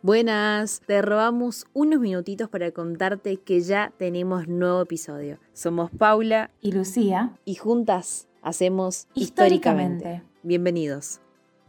Buenas, te robamos unos minutitos para contarte que ya tenemos nuevo episodio. Somos Paula y Lucía y juntas hacemos históricamente. históricamente. Bienvenidos.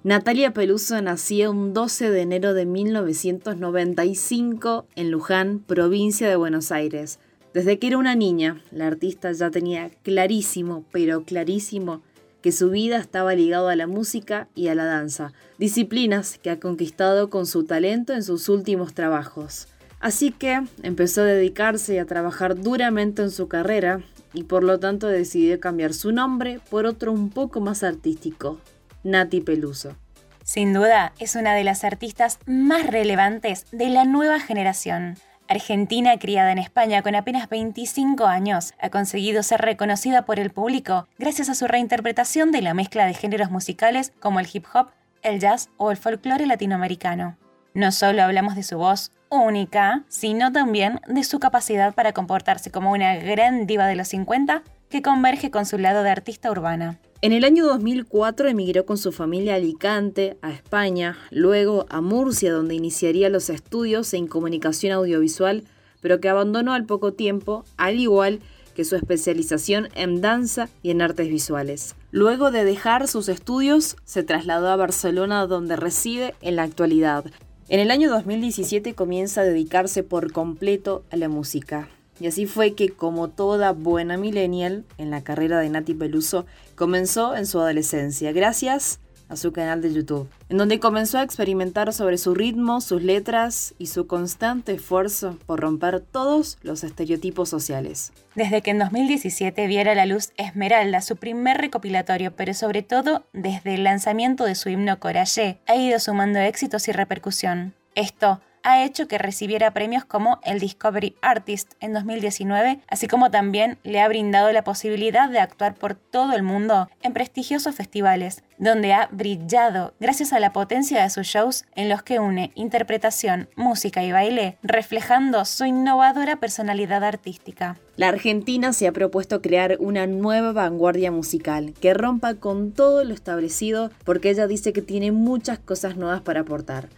Natalia Peluso nació un 12 de enero de 1995 en Luján, provincia de Buenos Aires. Desde que era una niña, la artista ya tenía clarísimo, pero clarísimo, que su vida estaba ligada a la música y a la danza, disciplinas que ha conquistado con su talento en sus últimos trabajos. Así que empezó a dedicarse a trabajar duramente en su carrera y por lo tanto decidió cambiar su nombre por otro un poco más artístico, Nati Peluso. Sin duda, es una de las artistas más relevantes de la nueva generación. Argentina, criada en España con apenas 25 años, ha conseguido ser reconocida por el público gracias a su reinterpretación de la mezcla de géneros musicales como el hip hop, el jazz o el folclore latinoamericano. No solo hablamos de su voz única, sino también de su capacidad para comportarse como una gran diva de los 50 que converge con su lado de artista urbana. En el año 2004 emigró con su familia a Alicante, a España, luego a Murcia, donde iniciaría los estudios en comunicación audiovisual, pero que abandonó al poco tiempo, al igual que su especialización en danza y en artes visuales. Luego de dejar sus estudios, se trasladó a Barcelona, donde reside en la actualidad. En el año 2017 comienza a dedicarse por completo a la música. Y así fue que, como toda buena millennial, en la carrera de Nati Peluso comenzó en su adolescencia, gracias a su canal de YouTube, en donde comenzó a experimentar sobre su ritmo, sus letras y su constante esfuerzo por romper todos los estereotipos sociales. Desde que en 2017 viera la luz Esmeralda, su primer recopilatorio, pero sobre todo desde el lanzamiento de su himno Corallé, ha ido sumando éxitos y repercusión. Esto ha hecho que recibiera premios como el Discovery Artist en 2019, así como también le ha brindado la posibilidad de actuar por todo el mundo en prestigiosos festivales, donde ha brillado gracias a la potencia de sus shows en los que une interpretación, música y baile, reflejando su innovadora personalidad artística. La Argentina se ha propuesto crear una nueva vanguardia musical que rompa con todo lo establecido porque ella dice que tiene muchas cosas nuevas para aportar.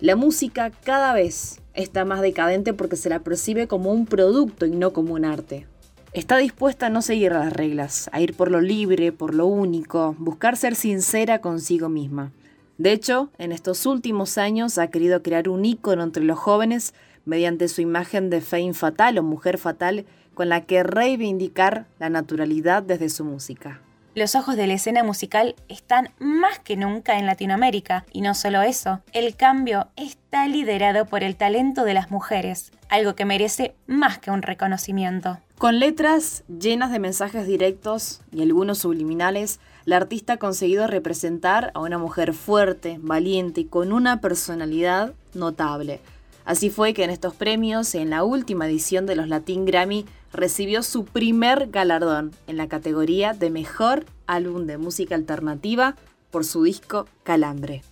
La música cada vez está más decadente porque se la percibe como un producto y no como un arte. Está dispuesta a no seguir las reglas, a ir por lo libre, por lo único, buscar ser sincera consigo misma. De hecho, en estos últimos años ha querido crear un ícono entre los jóvenes mediante su imagen de fame fatal o mujer fatal con la que reivindicar la naturalidad desde su música. Los ojos de la escena musical están más que nunca en Latinoamérica, y no solo eso, el cambio está liderado por el talento de las mujeres, algo que merece más que un reconocimiento. Con letras llenas de mensajes directos y algunos subliminales, la artista ha conseguido representar a una mujer fuerte, valiente y con una personalidad notable. Así fue que en estos premios, en la última edición de los Latin Grammy, recibió su primer galardón en la categoría de Mejor Álbum de Música Alternativa por su disco Calambre.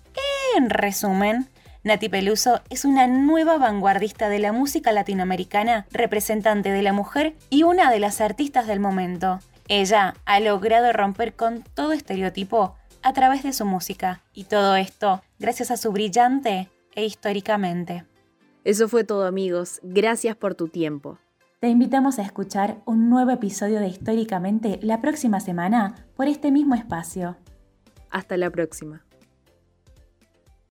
En resumen, Nati Peluso es una nueva vanguardista de la música latinoamericana, representante de la mujer y una de las artistas del momento. Ella ha logrado romper con todo estereotipo a través de su música, y todo esto gracias a su brillante e históricamente. Eso fue todo amigos, gracias por tu tiempo. Te invitamos a escuchar un nuevo episodio de Históricamente la próxima semana por este mismo espacio. Hasta la próxima.